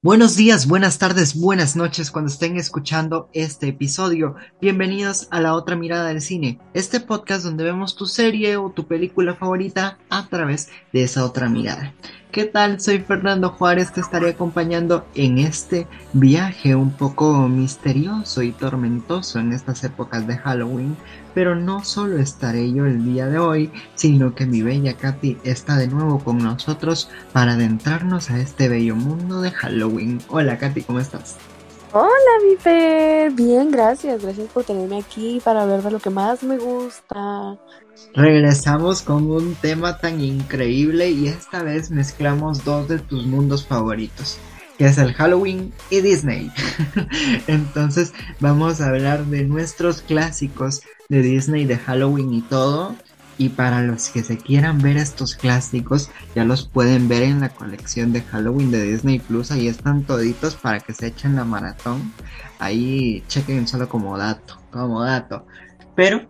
Buenos días, buenas tardes, buenas noches cuando estén escuchando este episodio. Bienvenidos a La Otra Mirada del Cine, este podcast donde vemos tu serie o tu película favorita a través de esa otra mirada. ¿Qué tal? Soy Fernando Juárez, te estaré acompañando en este viaje un poco misterioso y tormentoso en estas épocas de Halloween. Pero no solo estaré yo el día de hoy, sino que mi bella Katy está de nuevo con nosotros para adentrarnos a este bello mundo de Halloween. Hola Katy, ¿cómo estás? Hola, mi Fer. Bien, gracias. Gracias por tenerme aquí para ver de lo que más me gusta. Regresamos con un tema tan increíble y esta vez mezclamos dos de tus mundos favoritos, que es el Halloween y Disney. Entonces vamos a hablar de nuestros clásicos de Disney, de Halloween y todo. Y para los que se quieran ver estos clásicos, ya los pueden ver en la colección de Halloween de Disney Plus. Ahí están toditos para que se echen la maratón. Ahí chequen solo como dato, como dato. Pero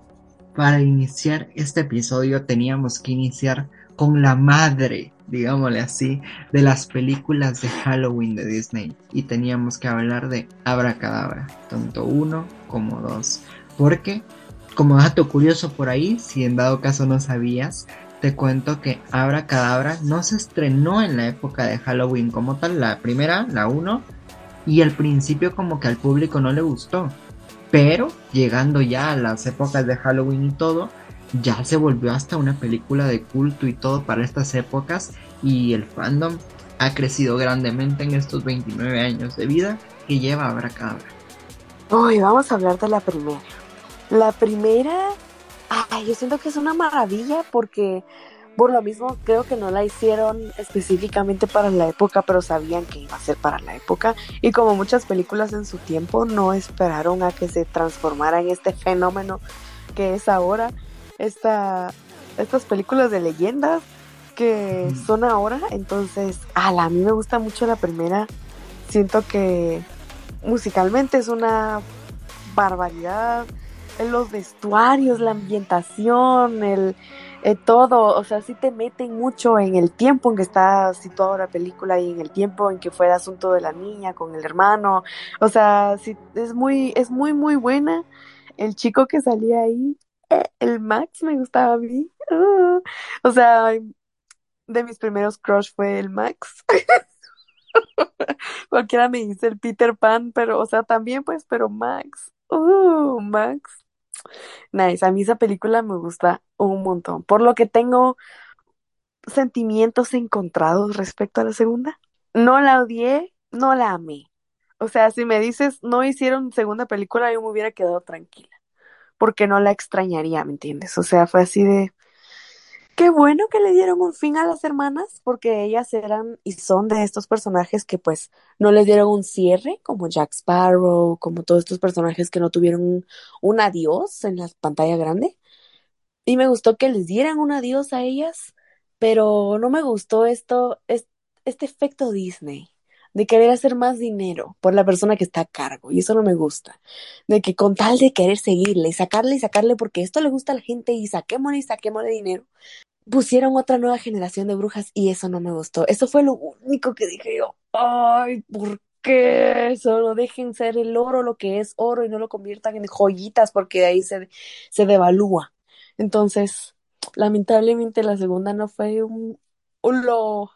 para iniciar este episodio teníamos que iniciar con la madre, digámosle así, de las películas de Halloween de Disney. Y teníamos que hablar de Abracadabra, tanto uno como dos. Porque como dato curioso por ahí, si en dado caso no sabías, te cuento que Abra Cadabra no se estrenó en la época de Halloween como tal, la primera, la 1, y al principio como que al público no le gustó. Pero llegando ya a las épocas de Halloween y todo, ya se volvió hasta una película de culto y todo para estas épocas y el fandom ha crecido grandemente en estos 29 años de vida que lleva Abra Cadabra. Hoy vamos a hablar de la primera. La primera, ay, yo siento que es una maravilla porque por lo mismo creo que no la hicieron específicamente para la época, pero sabían que iba a ser para la época. Y como muchas películas en su tiempo, no esperaron a que se transformara en este fenómeno que es ahora. Esta, estas películas de leyendas que son ahora. Entonces, a a mí me gusta mucho la primera. Siento que musicalmente es una barbaridad los vestuarios, la ambientación, el, eh, todo, o sea, sí te meten mucho en el tiempo en que está situada la película y en el tiempo en que fue el asunto de la niña con el hermano, o sea, sí, es muy, es muy, muy buena. El chico que salía ahí, eh, el Max me gustaba a mí, uh, o sea, de mis primeros crush fue el Max. Cualquiera me dice el Peter Pan, pero, o sea, también pues, pero Max, uh, Max. Nice, a mí esa película me gusta un montón, por lo que tengo sentimientos encontrados respecto a la segunda. No la odié, no la amé. O sea, si me dices no hicieron segunda película, yo me hubiera quedado tranquila, porque no la extrañaría, ¿me entiendes? O sea, fue así de, Qué bueno que le dieron un fin a las hermanas, porque ellas eran y son de estos personajes que pues no les dieron un cierre, como Jack Sparrow, como todos estos personajes que no tuvieron un, adiós en la pantalla grande. Y me gustó que les dieran un adiós a ellas, pero no me gustó esto, este efecto Disney de querer hacer más dinero por la persona que está a cargo, y eso no me gusta. De que con tal de querer seguirle y sacarle y sacarle porque esto le gusta a la gente y saquémosle y saquémosle dinero, pusieron otra nueva generación de brujas y eso no me gustó. Eso fue lo único que dije yo, ay, ¿por qué? Solo dejen ser el oro lo que es oro y no lo conviertan en joyitas porque de ahí se, se devalúa. Entonces, lamentablemente la segunda no fue un, lo,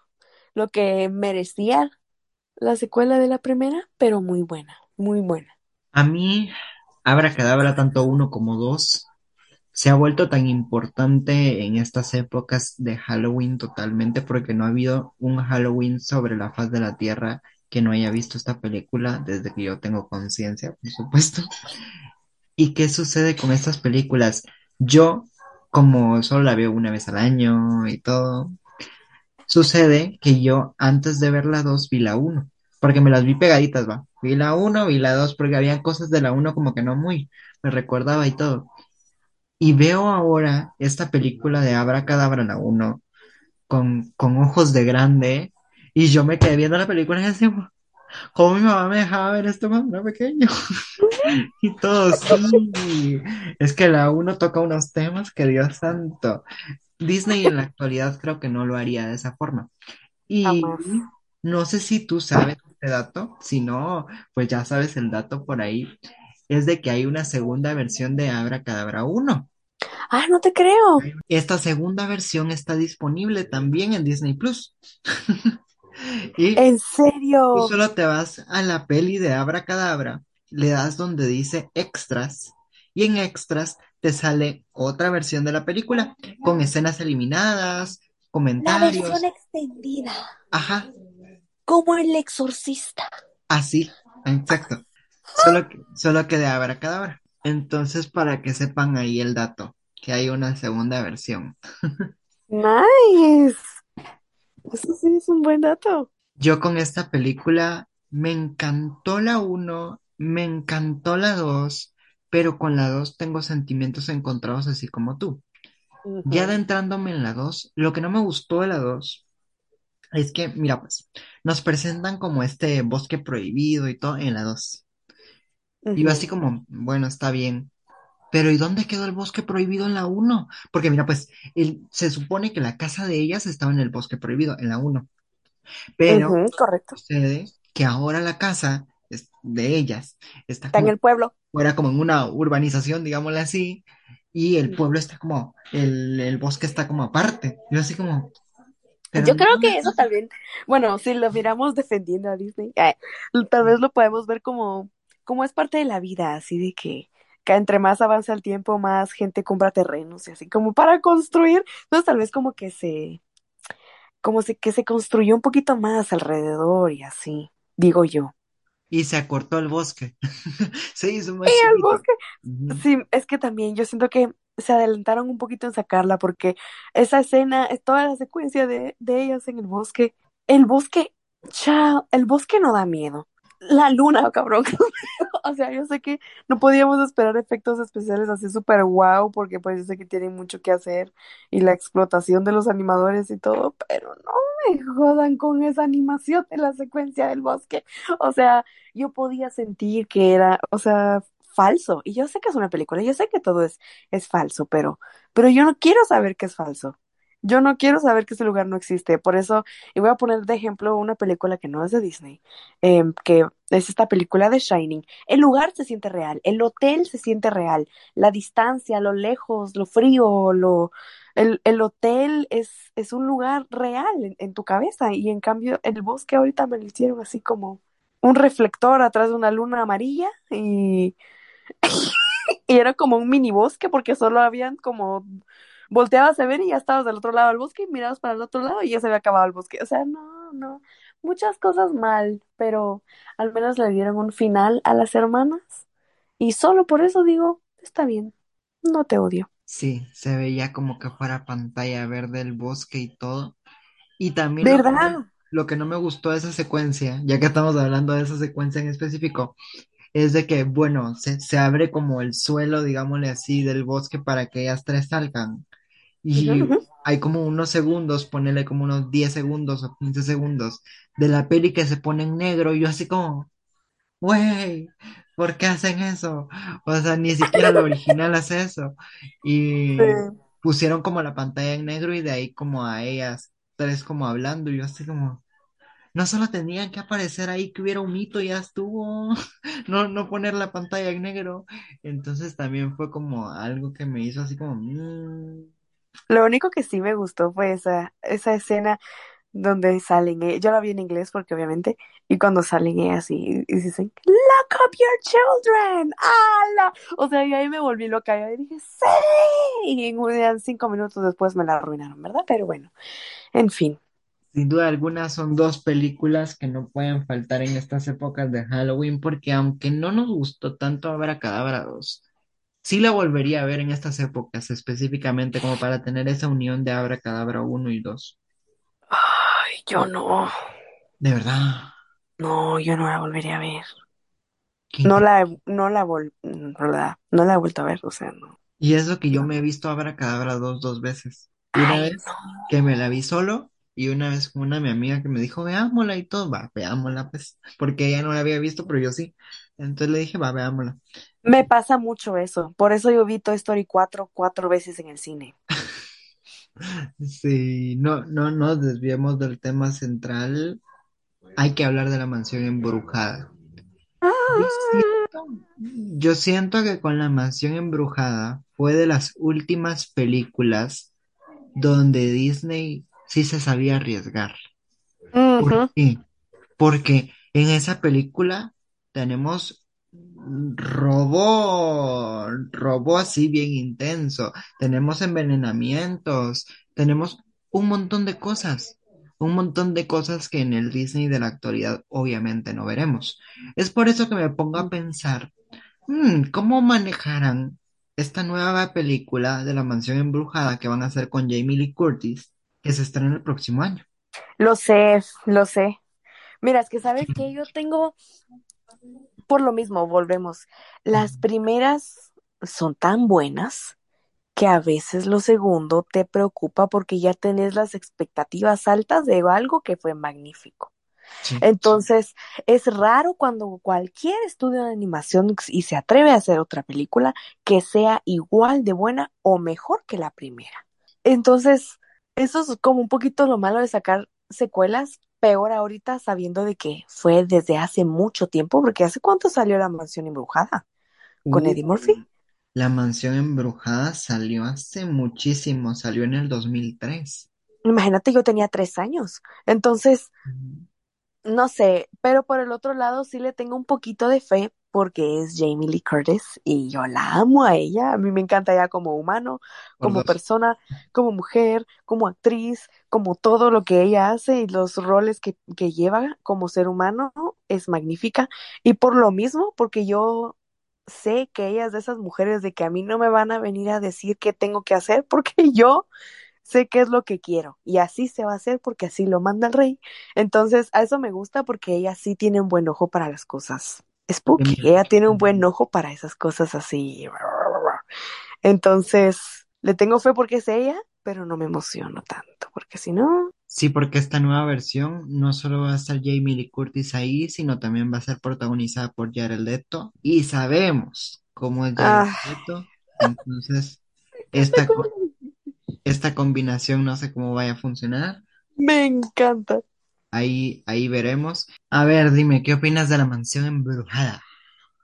lo que merecía la secuela de la primera, pero muy buena, muy buena. A mí, Abra Cadabra, tanto uno como dos, se ha vuelto tan importante en estas épocas de Halloween totalmente porque no ha habido un Halloween sobre la faz de la Tierra que no haya visto esta película desde que yo tengo conciencia, por supuesto. ¿Y qué sucede con estas películas? Yo, como solo la veo una vez al año y todo, sucede que yo antes de ver la 2 vi la 1, porque me las vi pegaditas, va. Vi la 1, vi la 2, porque había cosas de la 1 como que no muy, me recordaba y todo. Y veo ahora esta película de Abracadabra la 1 con, con ojos de grande y yo me quedé viendo la película y decía, ¿cómo mi mamá me dejaba ver esto cuando era pequeño? y todo, sí. Es que la 1 toca unos temas que Dios santo. Disney en la actualidad creo que no lo haría de esa forma. Y No sé si tú sabes este dato, si no, pues ya sabes el dato por ahí, es de que hay una segunda versión de Abracadabra uno. Ah, no te creo. Esta segunda versión está disponible también en Disney Plus. Y En tú serio. solo te vas a la peli de Abracadabra, le das donde dice extras, y en extras te sale otra versión de la película con escenas eliminadas, La versión comentarios. extendida, Ajá, como el exorcista. así, exacto. Solo que, solo que de Abracadabra. Entonces, para que sepan ahí el dato, que hay una segunda versión. Nice. Eso sí es un buen dato. Yo con esta película me encantó la uno, me encantó la 2, pero con la 2 tengo sentimientos encontrados así como tú. Ya adentrándome en la 2, lo que no me gustó de la 2 es que, mira pues, nos presentan como este bosque prohibido y todo en la 2. Y yo así como, bueno, está bien. Pero ¿y dónde quedó el bosque prohibido en la uno? Porque mira, pues el- se supone que la casa de ellas estaba en el bosque prohibido, en la uno. Pero ujú, correcto. sucede que ahora la casa es- de ellas está Está en como el pueblo. fuera como en una urbanización, digámosle así, y el pueblo está como, el, el bosque está como aparte. Yo así como, pero Yo no, creo que eso también, bueno, si lo miramos defendiendo a Disney, eh, tal vez lo podemos ver como, como es parte de la vida, así de que, que entre más avanza el tiempo, más gente compra terrenos y así como para construir. Entonces tal vez como que se, como se, que se construyó un poquito más alrededor y así, digo yo. y se acortó el bosque. Se hizo Y más el bosque, sí, es que también yo siento que se adelantaron un poquito en sacarla porque esa escena, es toda la secuencia de, de ellas en el bosque, el bosque, chao, el bosque no da miedo. La luna, cabrón. O sea, yo sé que no podíamos esperar efectos especiales así súper guau, porque pues yo sé que tienen mucho que hacer y la explotación de los animadores y todo, pero no me jodan con esa animación de la secuencia del bosque. O sea, yo podía sentir que era, o sea, falso. Y yo sé que es una película, yo sé que todo es, es falso, pero, pero yo no quiero saber que es falso. Yo no quiero saber que ese lugar no existe. Por eso, y voy a poner de ejemplo una película que no es de Disney, em, que es esta película de Shining. El lugar se siente real, el hotel se siente real, la distancia, lo lejos, lo frío, lo, el, el hotel es, es un lugar real en, en tu cabeza y en cambio el bosque ahorita me lo hicieron así como un reflector atrás de una luna amarilla y, y era como un mini bosque porque solo habían como volteabas a ver y ya estabas del otro lado del bosque y mirabas para el otro lado y ya se había acabado el bosque. O sea, no, no, muchas cosas mal, pero al menos le dieron un final a las hermanas y solo por eso digo, está bien, no te odio. Sí, se veía como que fuera pantalla verde el bosque y todo. Y también lo que ¿Verdad? lo que no me gustó de esa secuencia, ya que estamos hablando de esa secuencia en específico, es de que, bueno, se, se abre como el suelo, digámosle así, del bosque para que ellas tres salgan. Y hay como unos segundos, ponele como unos 10 segundos o 15 segundos de la peli que se pone en negro. Y yo así como, Güey, ¿por qué hacen eso? O sea, ni siquiera la original hace eso. Sí. Y pusieron como la pantalla en negro y de ahí como a ellas tres como hablando. Y yo así como, no solo tenían que aparecer ahí que hubiera un mito, ya estuvo. No, no poner la pantalla en negro. Entonces también fue como algo que me hizo así como, mm, Lo único que sí me gustó fue esa, esa escena donde salen, eh, yo la vi en inglés porque obviamente, y cuando salen ellas y, y dicen, Lock up your children, ¡Hala! O sea, y ahí me volví loca, y dije, ¡sí! Y en cinco minutos después me la arruinaron, ¿verdad? Pero bueno, en fin, Sin duda alguna son dos películas que no pueden faltar en estas épocas de Halloween porque aunque no nos gustó tanto Abracadabra 2, sí la volvería a ver en estas épocas específicamente como para tener esa unión de Abracadabra uno y 2. ay, yo no, De verdad, no, yo no la volvería a ver. qué No la, he- no la vol, la, no la he vuelto a ver, o sea, no, Y eso que yo me he visto Abracadabra 2 dos veces. Una Ay, vez no. que me la vi solo y una vez con una mi amiga que me dijo, veámosla y todo, va, veámosla pues, porque ella no la había visto, pero yo sí. Entonces le dije, va, veámosla. Me pasa mucho eso, por eso yo vi Toy Story cuatro cuatro veces en el cine. Sí, no, no nos desviemos del tema central. hay que hablar de la mansión embrujada. Yo siento, yo siento que con la mansión embrujada fue de las últimas películas donde Disney sí se sabía arriesgar. ¿Por ujú. qué? Porque en esa película tenemos robo, robo así bien intenso, tenemos envenenamientos, tenemos un montón de cosas, un montón de cosas que en el Disney de la actualidad obviamente no veremos. Es por eso que me pongo a pensar, "Hmm, ¿cómo manejarán esta nueva película de la mansión embrujada que van a hacer con Jamie Lee Curtis, que se estrena el próximo año? Lo sé, lo sé. Mira, es que sabes que yo tengo, por lo mismo, volvemos. Las primeras son tan buenas que a veces lo segundo te preocupa porque ya tenés las expectativas altas de algo que fue magnífico. Sí. Entonces, es raro cuando cualquier estudio de animación y se atreve a hacer otra película que sea igual de buena o mejor que la primera. Entonces, eso es como un poquito lo malo de sacar secuelas, peor ahorita sabiendo de que fue desde hace mucho tiempo, porque ¿hace cuánto salió La Mansión Embrujada? ¿Con Uh, Eddie Murphy? La mansión embrujada salió hace muchísimo, salió en el 2003. Imagínate, yo tenía tres años. Entonces, Ujú. No sé, pero por el otro lado sí le tengo un poquito de fe porque es Jamie Lee Curtis y yo la amo a ella. A mí me encanta ella como humano, como persona, como mujer, como actriz, como todo lo que ella hace y los roles que, que lleva como ser humano es magnífica. Y por lo mismo, porque yo sé que ella es de esas mujeres de que a mí no me van a venir a decir qué tengo que hacer porque yo sé qué es lo que quiero y así se va a hacer porque así lo manda el rey. Entonces, a eso me gusta porque ella sí tiene un buen ojo para las cosas spooky, ella tiene un buen ojo para esas cosas así. Entonces, le tengo fe porque es ella, pero no me emociono tanto, porque si no, Sí, porque esta nueva versión no solo va a estar Jamie Lee Curtis ahí, sino también va a ser protagonizada por Jared Leto. Y sabemos cómo es Jared ah, Leto. Entonces, esta, esta combinación no sé cómo vaya a funcionar. me encanta. Ahí, ahí veremos. A ver, dime, ¿qué opinas de la mansión embrujada?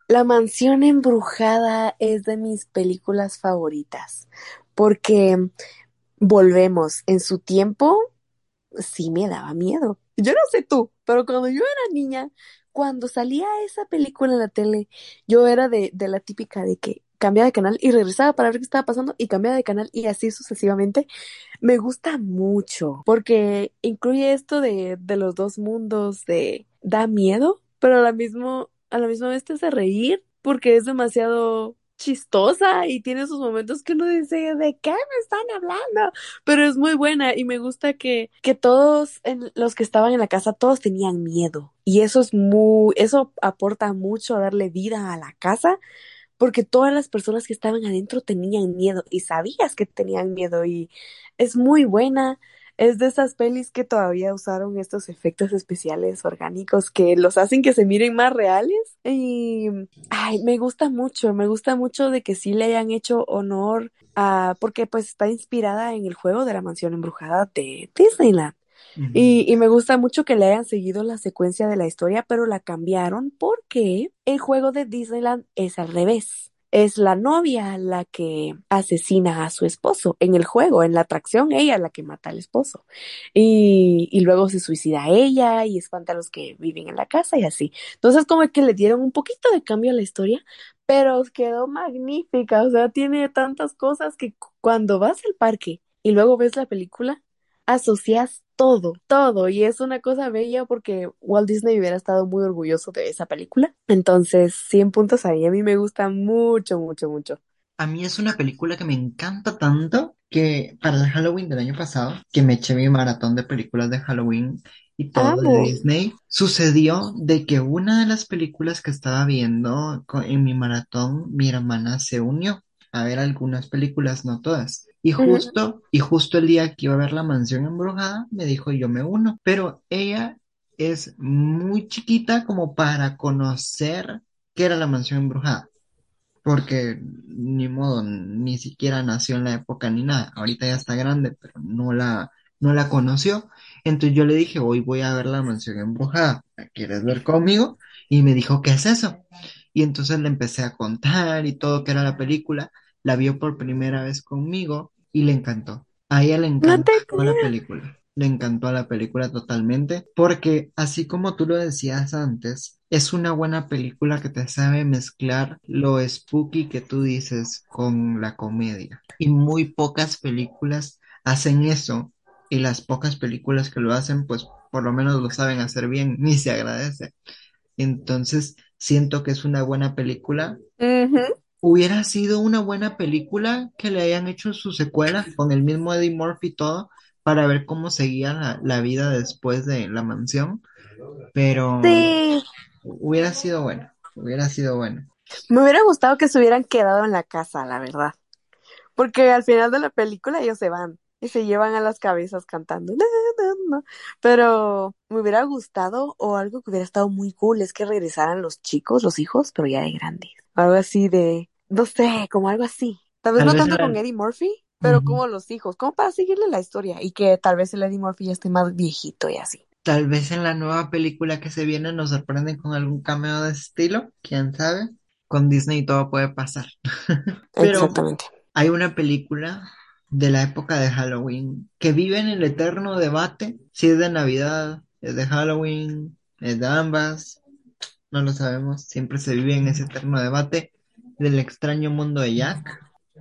La mansión embrujada es de mis películas favoritas porque volvemos en su tiempo sí me daba miedo. Yo no sé tú, pero cuando yo era niña, cuando salía esa película en la tele, yo era de, de la típica de que cambiaba de canal y regresaba para ver qué estaba pasando y cambiaba de canal y así sucesivamente. Me gusta mucho porque incluye esto de, de los dos mundos, de da miedo, pero a la mismo, a la misma vez te hace reír porque es demasiado chistosa y tiene sus momentos que uno dice, ¿de qué me están hablando? Pero es muy buena y me gusta que, que todos los que estaban en la casa, todos tenían miedo. Y eso es muy, eso aporta mucho a darle vida a la casa, porque todas las personas que estaban adentro tenían miedo y sabías que tenían miedo y es muy buena. Es de esas pelis que todavía usaron estos efectos especiales orgánicos que los hacen que se miren más reales. Y ay, me gusta mucho, me gusta mucho de que sí le hayan hecho honor a, porque pues está inspirada en el juego de la mansión embrujada de Disneyland. Y, y me gusta mucho que le hayan seguido la secuencia de la historia, pero la cambiaron porque el juego de Disneyland es al revés. Es la novia la que asesina a su esposo en el juego, en la atracción, ella la que mata al esposo. Y, y luego se suicida ella y espanta a los que viven en la casa y así. Entonces como que le dieron un poquito de cambio a la historia, pero quedó magnífica. O sea, tiene tantas cosas que cu- cuando vas al parque y luego ves la película, asocias todo, todo, y es una cosa bella porque Walt Disney hubiera estado muy orgulloso de esa película. Entonces, 100 puntos ahí, a mí me gusta mucho, mucho, mucho. A mí es una película que me encanta tanto que para el Halloween del año pasado, que me eché mi maratón de películas de Halloween y todo de. Disney, sucedió de que una de las películas que estaba viendo en mi maratón, mi hermana se unió a ver algunas películas, no todas. Y justo, y justo el día que iba a ver La Mansión Embrujada, me dijo yo me uno. Pero ella es muy chiquita como para conocer qué era La Mansión Embrujada porque ni modo, ni siquiera nació en la época ni nada. Ahorita ya está grande, pero no la, no la conoció. Entonces yo le dije, hoy voy a ver la mansión embrujada, ¿la quieres ver conmigo? Y me dijo, ¿qué es eso? Y entonces le empecé a contar y todo que era la película. La vio por primera vez conmigo y le encantó. A ella le encantó la película. Le encantó la película totalmente porque así como tú lo decías antes, es una buena película que te sabe mezclar lo spooky que tú dices con la comedia. Y muy pocas películas hacen eso y las pocas películas que lo hacen, pues por lo menos lo saben hacer bien, ni se agradece. Entonces, siento que es una buena película. Hubiera sido una buena película que le hayan hecho su secuela con el mismo Eddie Murphy y todo, para ver cómo seguía la, la vida después de la mansión, pero Sí, hubiera sido bueno, hubiera sido bueno. me hubiera gustado que se hubieran quedado en la casa, la verdad. Porque al final de la película ellos se van y se llevan a las cabezas cantando. Pero me hubiera gustado o algo que hubiera estado muy cool es que regresaran los chicos, los hijos, pero ya de grandes. Algo así de, no sé, como algo así. Tal vez Tal no vez tanto la, con Eddie Murphy, pero como los hijos, como para seguirle la historia y que tal vez el Eddie Murphy ya esté más viejito y así. Tal vez en la nueva película que se viene nos sorprenden con algún cameo de estilo, quién sabe. Con Disney todo puede pasar. Pero Exactamente. hay una película de la época de Halloween que vive en el eterno debate si es de Navidad, es de Halloween, es de ambas, no lo sabemos. Siempre se vive en ese eterno debate del extraño mundo de Jack,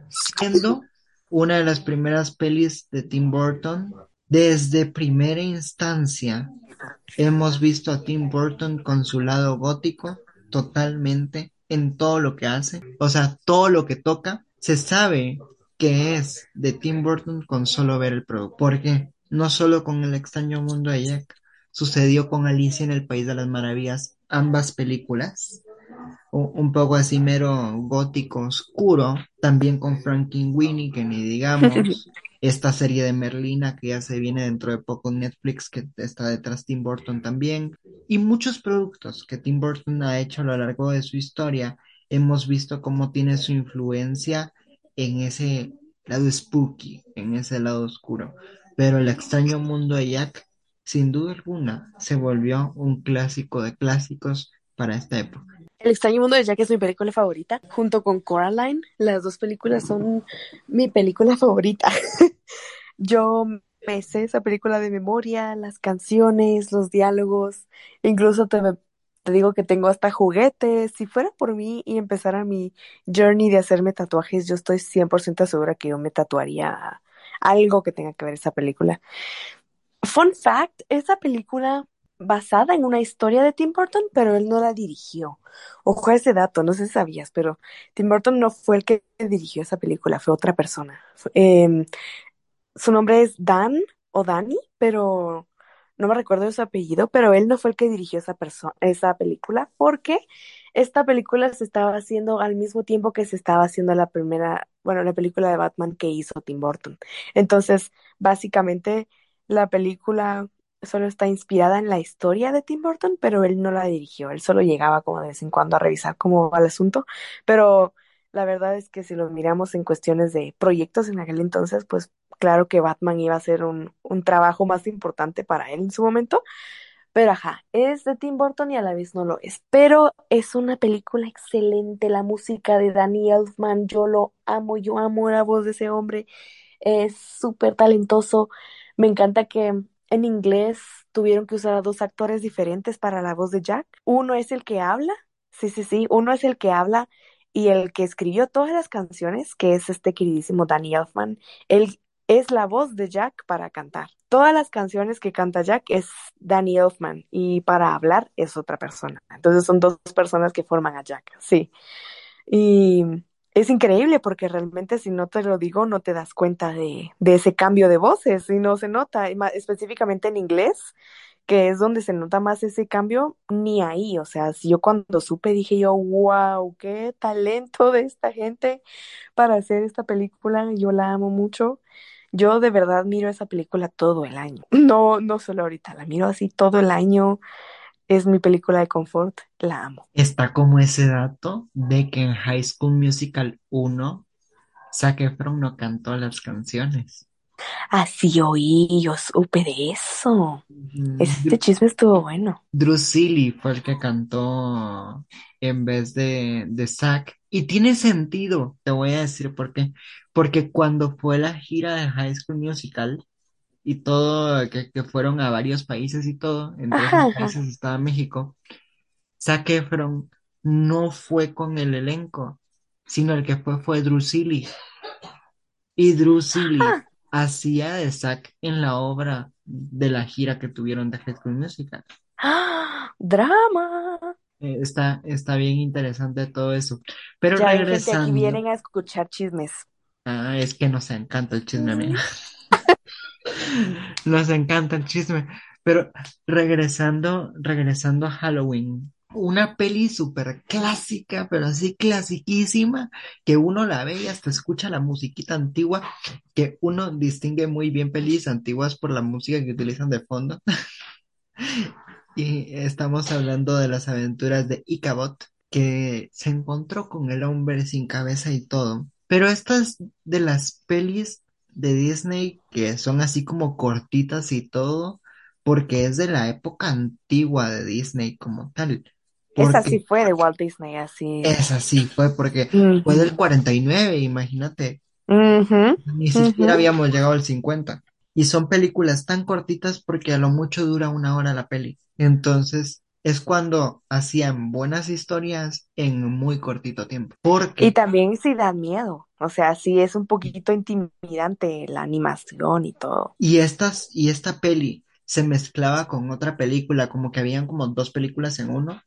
siendo una de las primeras pelis de Tim Burton. Desde primera instancia hemos visto a Tim Burton con su lado gótico totalmente en todo lo que hace. O sea, todo lo que toca se sabe que es de Tim Burton con solo ver el producto. Porque no solo con El extraño mundo de Jack, sucedió con Alicia en el País de las Maravillas, ambas películas un poco así mero gótico oscuro, también con Frankenweenie, que ni digamos, esta serie de Merlina que ya se viene dentro de poco en Netflix, que está detrás Tim Burton también, y muchos productos que Tim Burton ha hecho a lo largo de su historia, hemos visto cómo tiene su influencia en ese lado spooky, en ese lado oscuro, pero el extraño mundo de Jack, sin duda alguna, se volvió un clásico de clásicos para esta época. El extraño mundo de Jack es mi película favorita, junto con Coraline. Las dos películas son mi película favorita. Yo me esa película de memoria, las canciones, los diálogos, incluso te, te digo que tengo hasta juguetes. Si fuera por mí y empezara mi journey de hacerme tatuajes, yo estoy 100% segura que yo me tatuaría algo que tenga que ver esa película. Fun fact, esa película basada en una historia de Tim Burton, pero él no la dirigió. Ojo a ese dato, no sé si sabías, pero Tim Burton no fue el que dirigió esa película, fue otra persona. Em, su nombre es Dan o Danny, pero no me recuerdo de su apellido, pero él no fue el que dirigió esa esa película, porque esta película se estaba haciendo al mismo tiempo que se estaba haciendo la primera, bueno, la película de Batman que hizo Tim Burton. Entonces, básicamente, la película solo está inspirada en la historia de Tim Burton, pero él no la dirigió, él solo llegaba como de vez en cuando a revisar cómo va el asunto, pero la verdad es que si lo miramos en cuestiones de proyectos en aquel entonces, pues claro que Batman iba a ser un, un trabajo más importante para él en su momento, pero ajá, es de Tim Burton y a la vez no lo es. Pero es una película excelente, la música de Danny Elfman, yo lo amo, yo amo la voz de ese hombre, es súper talentoso. Me encanta que en inglés tuvieron que usar a dos actores diferentes para la voz de Jack. Uno es el que habla, sí, sí, sí, uno es el que habla y el que escribió todas las canciones, que es este queridísimo Danny Elfman. Él es la voz de Jack para cantar. Todas las canciones que canta Jack es Danny Elfman y para hablar es otra persona. Entonces son dos personas que forman a Jack, sí. Y es increíble porque realmente si no te lo digo no te das cuenta de, de ese cambio de voces y no se nota, específicamente en inglés, que es donde se nota más ese cambio, ni ahí. O sea, yo cuando supe dije yo, wow, qué talento de esta gente para hacer esta película, yo la amo mucho. Yo de verdad miro esa película todo el año. No, no solo ahorita, la miro así todo el año. Es mi película de confort, la amo. Está como ese dato de que en High School Musical uno Zac Efron no cantó las canciones. Así oí, yo supe de eso. Este chisme estuvo bueno. Seeley fue el que cantó en vez de, de Zack. Y tiene sentido, te voy a decir por qué. Porque cuando fue la gira de High School Musical y todo, que, que fueron a varios países y todo, entre Ajá, esos ajá. países estaba México, Zac Efron no fue con el elenco, sino el que fue fue Seeley. Y Ah, hacía de Zack en la obra de la gira que tuvieron de High School Musical. ah, drama. Eh, está, está bien interesante todo eso. Pero Ya ven, gente, aquí regresando, vienen a escuchar chismes. ah, es que nos encanta el chisme. Mm. Nos encanta el chisme. Pero regresando, regresando a Halloween, una peli súper clásica, pero así clasiquísima, que uno la ve y hasta escucha la musiquita antigua, que uno distingue muy bien pelis antiguas por la música que utilizan de fondo. Y estamos hablando de las aventuras de Ichabod, que se encontró con el hombre sin cabeza y todo. Pero estas de las pelis de Disney que son así como cortitas y todo, porque es de la época antigua de Disney como tal. Esa sí fue de Walt Disney, así. es así, fue porque fue del Ujú, 49, imagínate. Ni siquiera habíamos llegado al 50. Y son películas tan cortitas porque a lo mucho dura una hora la peli. Entonces, es cuando hacían buenas historias en muy cortito tiempo. Y Porque, también sí da miedo. O sea, sí es un poquito intimidante la animación y todo. y estas, y esta peli se mezclaba con otra película, como que habían como dos películas en uno.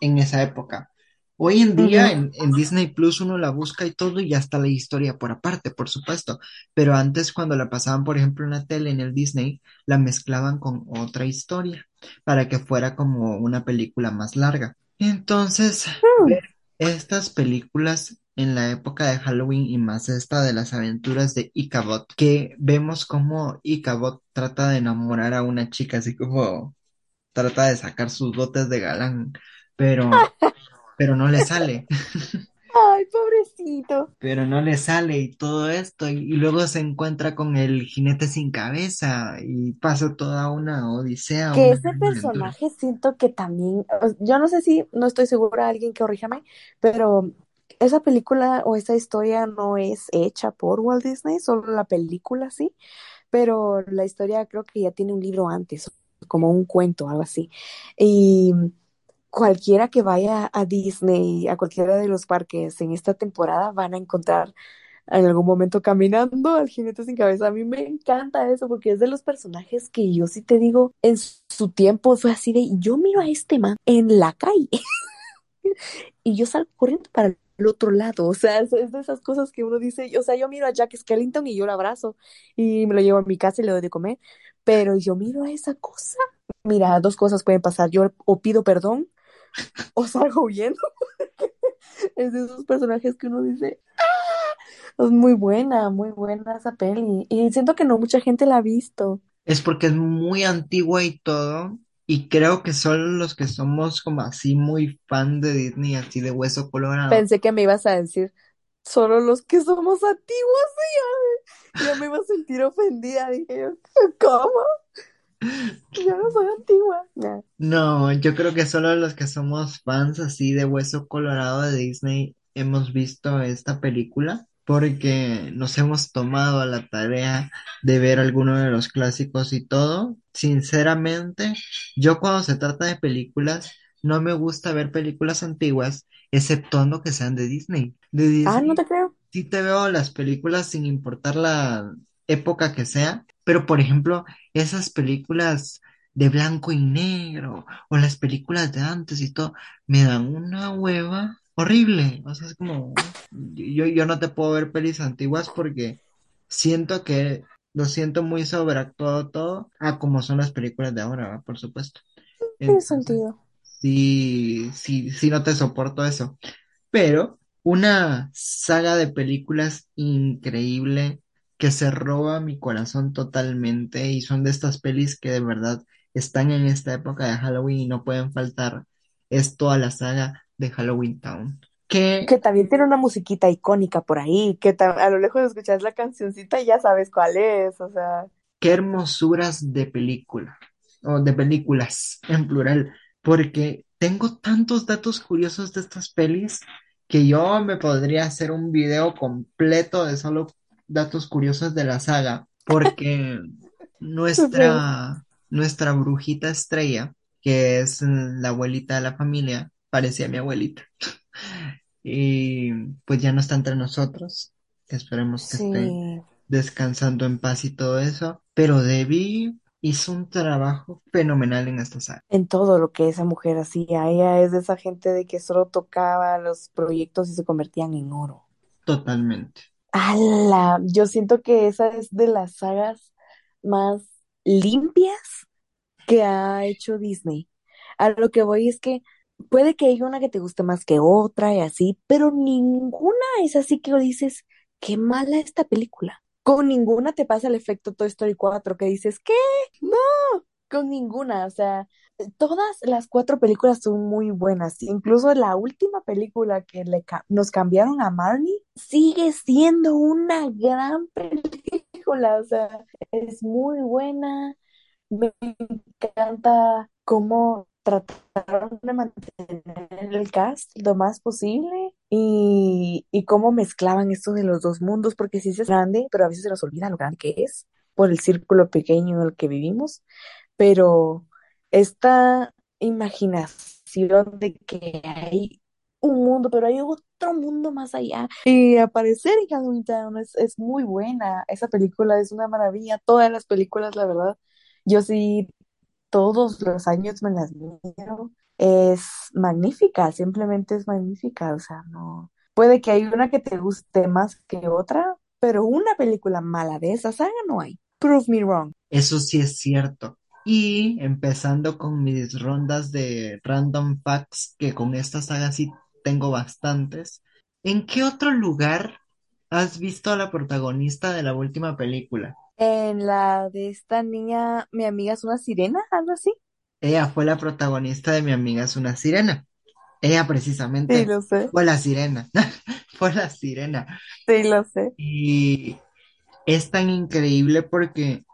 en esa época. Hoy en día en, en Disney Plus uno la busca y todo y ya está la historia por aparte, por supuesto. Pero antes cuando la pasaban, por ejemplo, en la tele, en el Disney, la mezclaban con otra historia para que fuera como una película más larga. Entonces, Mm. ver estas películas en la época de Halloween y más esta de las aventuras de Ichabod, que vemos cómo Ichabod trata de enamorar a una chica, así como trata de sacar sus dotes de galán, pero, pero no le sale, Ay, pobrecito. pero no le sale y todo esto, y, y luego se encuentra con el jinete sin cabeza y pasa toda una odisea, Que una ese aventura. personaje siento que también, yo no sé si, no estoy segura, alguien que corríjame, pero esa película o esa historia no es hecha por Walt Disney, solo la película sí, pero la historia creo que ya tiene un libro antes, como un cuento, algo así. Y cualquiera que vaya a Disney, a cualquiera de los parques en esta temporada, van a encontrar en algún momento caminando al jinete sin cabeza. A mí me encanta eso porque es de los personajes que yo sí te digo, en su tiempo fue así de, yo miro a este man en la calle y yo salgo corriendo para el otro lado. O sea, es, de esas cosas que uno dice, o sea, yo miro a Jack Skellington y yo lo abrazo y me lo llevo a mi casa y le doy de comer, pero yo miro a esa cosa. Mira, dos cosas pueden pasar. Yo o pido perdón o salgo huyendo. Es de esos personajes que uno dice, es muy buena, muy buena esa peli. Y siento que no mucha gente la ha visto. Es porque es muy antigua y todo, y creo que solo los que somos como así muy fan de Disney, así de hueso colorado, Pensé que me ibas a decir, solo los que somos antiguos, y ya, ya me iba a sentir ofendida. Dije yo, ¿cómo? Yo no soy antigua. No, yo creo que solo los que somos fans así de Hueso Colorado de Disney hemos visto esta película porque nos hemos tomado la tarea de ver alguno de los clásicos y todo. Sinceramente, yo cuando se trata de películas, no me gusta ver películas antiguas, exceptuando que sean de Disney. De Ah, no Disney te creo. sí te veo las películas sin importar la época que sea, pero por ejemplo, esas películas de blanco y negro o las películas de antes y todo, me dan una hueva horrible. O sea, es como, yo, yo no te puedo ver pelis antiguas porque siento que lo siento muy sobreactuado todo a como son las películas de ahora. Por supuesto. Tiene sentido. sí, sí, sí no te soporto eso. Pero una saga de películas increíble que se roba mi corazón totalmente y son de estas pelis que de verdad están en esta época de Halloween y no pueden faltar. Es toda la saga de Halloween Town. que Que también tiene una musiquita icónica por ahí, que a lo lejos escuchas la cancioncita y ya sabes cuál es, o sea, qué hermosuras de película, o de películas en plural, porque tengo tantos datos curiosos de estas pelis que yo me podría hacer un video completo de solo datos curiosos de la saga, porque nuestra, nuestra brujita estrella, que es la abuelita de la familia, parecía mi abuelita, y pues ya no está entre nosotros, esperemos que esté descansando en paz y todo eso, pero Debbie hizo un trabajo fenomenal en esta saga, en todo lo que esa mujer hacía. Ella es de esa gente de que solo tocaba los proyectos y se convertían en oro. totalmente. ¡Hala! Yo siento que esa es de las sagas más limpias que ha hecho Disney. A lo que voy es que puede que haya una que te guste más que otra y así, pero ninguna es así que dices, qué mala esta película. Con ninguna te pasa el efecto Toy Story 4 que dices, ¿qué? No, con ninguna. O sea, todas las cuatro películas son muy buenas. Incluso la última película que nos cambiaron a Marnie sigue siendo una gran película. O sea, es muy buena. Me encanta cómo trataron de mantener el cast lo más posible y, y cómo mezclaban esto de los dos mundos, porque sí es grande, pero a veces se nos olvida lo grande que es por el círculo pequeño en el que vivimos, pero esta imaginación de que hay un mundo, pero hay otro mundo más allá. Y aparecer en Halloween es, es muy buena. Esa película es una maravilla. Todas las películas, la verdad. Yo sí todos los años me las miro. Es magnífica, simplemente es magnífica, o sea, no. Puede que hay una que te guste más que otra, pero una película mala de esa saga no hay. Prove me wrong. Eso sí es cierto. Y empezando con mis rondas de random facts, que con esta saga sí tengo bastantes. ¿En qué otro lugar has visto a la protagonista de la última película? En la de esta niña, mi amiga es una sirena, algo así. Ella fue la protagonista de Mi amiga es una sirena. Ella Sí, precisamente lo sé, fue la sirena. Fue la sirena. sí, lo sé. Y es tan increíble porque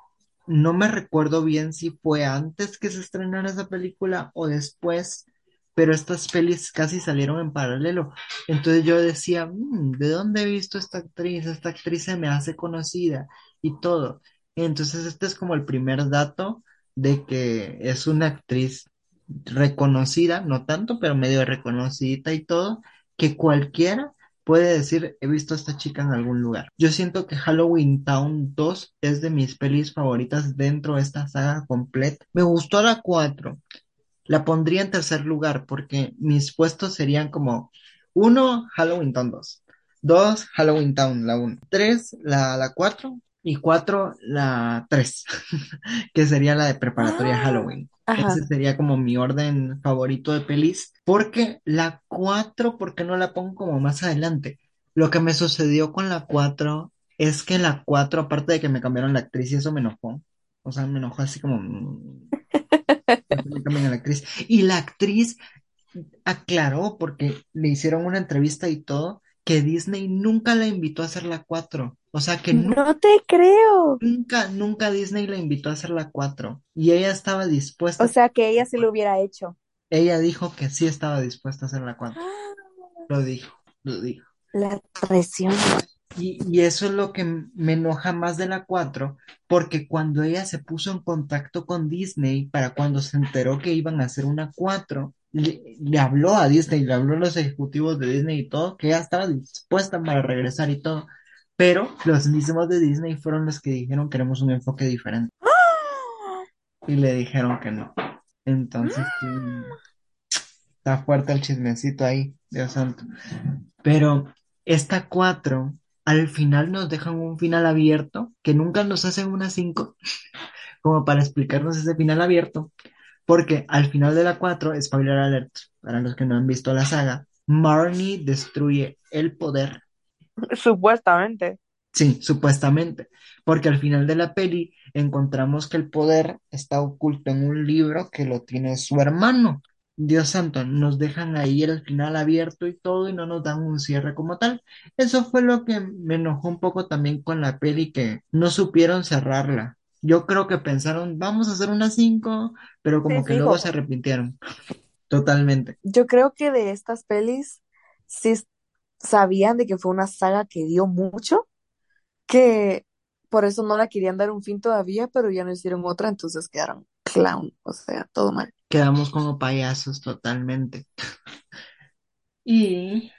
no me recuerdo bien si fue antes que se estrenara esa película o después, pero estas pelis casi salieron en paralelo. Entonces yo decía, "Mm, ¿de dónde he visto esta actriz? Esta actriz se me hace conocida y todo. Entonces este es como el primer dato de que es una actriz reconocida, no tanto, pero medio reconocida y todo, que cualquiera puede decir, he visto a esta chica en algún lugar. Yo siento que Halloween Town 2 es de mis pelis favoritas dentro de esta saga completa. Me gustó la 4. La pondría en tercer lugar porque mis puestos serían como uno Halloween Town 2, 2 Halloween Town la 1, 3 la, la 4 y 4 la 3, que sería la de preparatoria Ah, Halloween. ajá. Ese sería como mi orden favorito de pelis, porque la 4, ¿por qué no la pongo como más adelante? Lo que me sucedió con la 4 es que la 4, aparte de que me cambiaron la actriz y eso me enojó, o sea, me enojó así como... mm, ¿por qué me cambian a la actriz? Y la actriz aclaró, porque le hicieron una entrevista y todo, que Disney nunca la invitó a hacer la 4. O sea, que No te creo. nunca, nunca Disney la invitó a hacer la 4. Y ella estaba dispuesta O sea que ella la sí lo 4. hubiera hecho. Ella dijo que sí estaba dispuesta a hacer la 4. Ah, Lo dijo, lo dijo. La traición. Y, y eso es lo que me enoja más de la 4, porque cuando ella se puso en contacto con Disney, para cuando se enteró que iban a hacer una 4, le, le habló a Disney, le habló a los ejecutivos de Disney y todo, que ella estaba dispuesta para regresar y todo, pero los mismos de Disney fueron los que dijeron queremos un enfoque diferente ¡Ah! y le dijeron que no. Entonces, sí, está fuerte el chismecito ahí, Dios santo. Pero esta 4 al final nos dejan un final abierto, que nunca nos hacen una 5 como para explicarnos ese final abierto, porque al final de la 4 spoiler alert, para los que no han visto la saga, Marnie destruye el poder, Supuestamente. sí, supuestamente, porque al final de la peli encontramos que el poder está oculto en un libro que lo tiene su hermano. Dios santo, nos dejan ahí el final abierto y todo y no nos dan un cierre como tal. Eso fue lo que me enojó un poco también con la peli, que no supieron cerrarla. Yo creo que pensaron, vamos a hacer una 5, pero Sí, como que luego se arrepintieron totalmente. Yo creo que de estas pelis sí sabían de que fue una saga que dio mucho, que por eso no la querían dar un fin todavía, pero ya no hicieron otra, entonces quedaron clown, o sea, todo mal. Quedamos como payasos totalmente. Y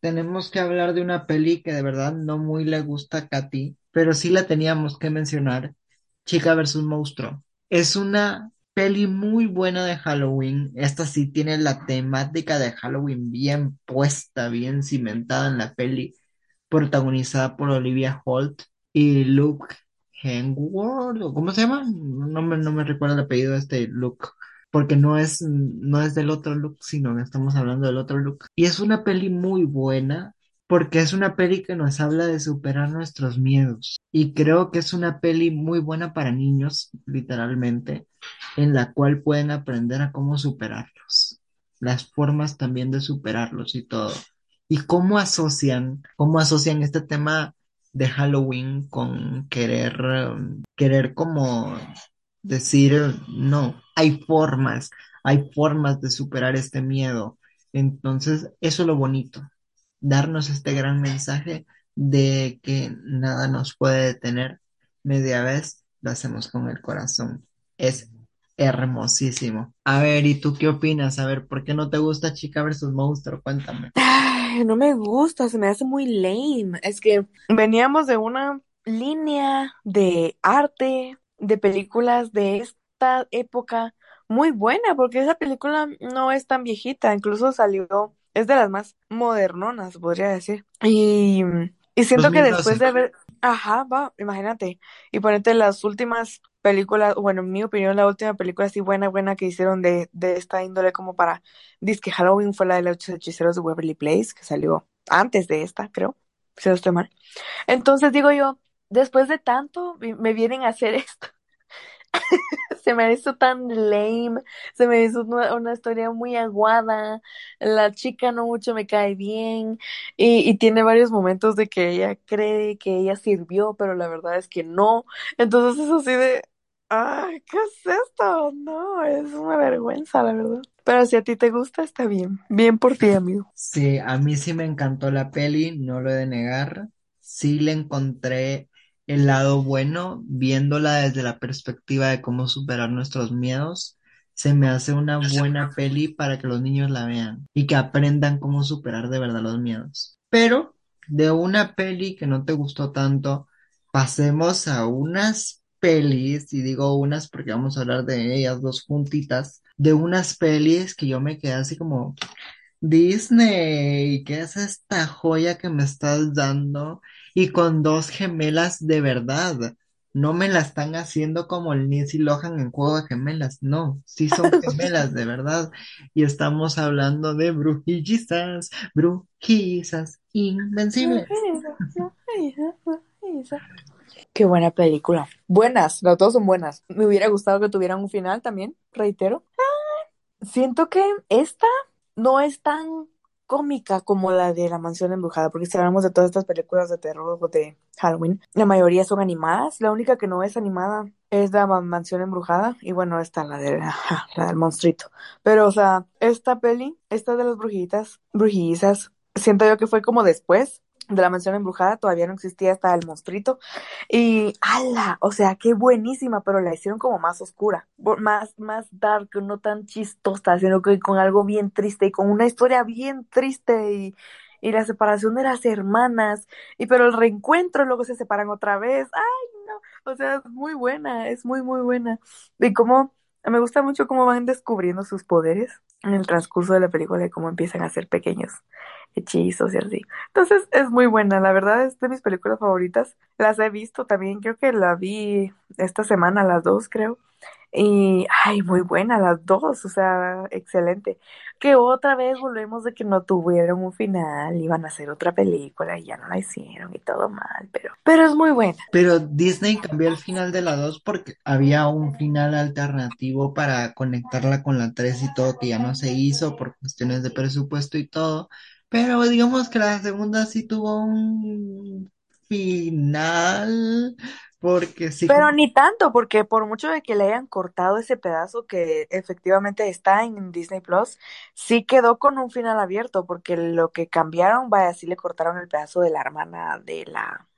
tenemos que hablar de una peli que de verdad no muy le gusta a Katy, pero sí la teníamos que mencionar, Chica versus Monstruo. Es una peli muy buena de Halloween. Esta sí tiene la temática de Halloween bien puesta, bien cimentada en la peli, protagonizada por Olivia Holt y Luke Hemsworth, ¿o ¿cómo se llama? No me, no me recuerdo el apellido de este Luke porque no es, no es del otro look, sino que estamos hablando del otro look. Y es una peli muy buena, porque es una peli que nos habla de superar nuestros miedos. Y creo que es una peli muy buena para niños, literalmente, en la cual pueden aprender a cómo superarlos, las formas también de superarlos y todo. Y cómo asocian, cómo asocian este tema de Halloween con querer, um, querer como decir, no, hay formas, hay formas de superar este miedo. Entonces, eso es lo bonito, darnos este gran mensaje de que nada nos puede detener. Media vez lo hacemos con el corazón. Es hermosísimo. A ver, ¿y tú qué opinas? A ver, ¿por qué no te gusta Chica versus Monstruo? Cuéntame. Ay, no me gusta, se me hace muy lame. Es que veníamos de una línea de arte, de películas de esta época muy buena, porque esa película no es tan viejita, incluso salió, es de las más modernonas, podría decir. Y, y siento que después 2012. de ver, ajá, va, imagínate, y ponerte las últimas películas, bueno, en mi opinión, la última película así buena, buena que hicieron de, de esta índole como para Dice que Halloween fue la de los hechiceros de Waverly Place, que salió antes de esta, creo, si no estoy mal. Entonces digo yo, después de tanto, me vienen a hacer esto. Se me hizo tan lame, se me hizo una, una historia muy aguada, la chica no mucho me cae bien y, tiene varios momentos de que ella cree que ella sirvió, pero la verdad es que no. Entonces es así de, ay, ¿qué es esto? No, es una vergüenza, la verdad. Pero si a ti te gusta, está bien. Bien por ti, amigo. Sí, a mí sí me encantó la peli, no lo he de negar. Sí le encontré el lado bueno, viéndola desde la perspectiva de cómo superar nuestros miedos. Se me hace una buena peli para que los niños la vean y que aprendan cómo superar de verdad los miedos. Pero de una peli que no te gustó tanto, pasemos a unas pelis, y digo unas porque vamos a hablar de ellas dos juntitas, de unas pelis que yo me quedé así como Disney, ¿qué es esta joya que me estás dando? Y con dos gemelas de verdad. No me la están haciendo como el Lindsay Lohan en Juego de Gemelas. No, sí son gemelas de verdad. Y estamos hablando de brujillizas, brujizas invencibles. Qué buena película. Buenas, las dos son buenas. Me hubiera gustado que tuvieran un final también, reitero. Siento que esta no es tan cómica como la de La Mansión Embrujada, porque si hablamos de todas estas películas de terror o de Halloween, la mayoría son animadas. La única que no es animada es la Ma- Mansión Embrujada, y bueno, está la de la del monstruito. Pero, o sea, esta peli, esta de las brujitas, brujizas, siento yo que fue como después de la Mansión Embrujada, todavía no existía hasta el monstruito. Y ala, o sea, qué buenísima, pero la hicieron como más oscura, más, más dark, no tan chistosa, sino que con algo bien triste y con una historia bien triste y, y la separación de las hermanas, y pero el reencuentro, luego se separan otra vez. Ay, no, o sea, es muy buena, es muy, muy buena. Y cómo, me gusta mucho cómo van descubriendo sus poderes en el transcurso de la película y cómo empiezan a ser pequeños hechizos y así. Entonces es muy buena, la verdad es de mis películas favoritas. Las he visto también, creo que la vi esta semana, las dos creo. Y, ay, muy buena las dos, o sea, excelente. Que otra vez volvemos de que no tuvieron un final, iban a hacer otra película y ya no la hicieron y todo mal, pero, pero es muy buena. Pero Disney cambió el final de la 2 porque había un final alternativo para conectarla con la 3 y todo que ya no se hizo por cuestiones de presupuesto y todo. Pero digamos que la segunda sí tuvo un final porque sí Pero ni tanto, porque por mucho de que le hayan cortado ese pedazo que efectivamente está en Disney Plus, sí quedó con un final abierto, porque lo que cambiaron, vaya, sí le cortaron el pedazo de la hermana de la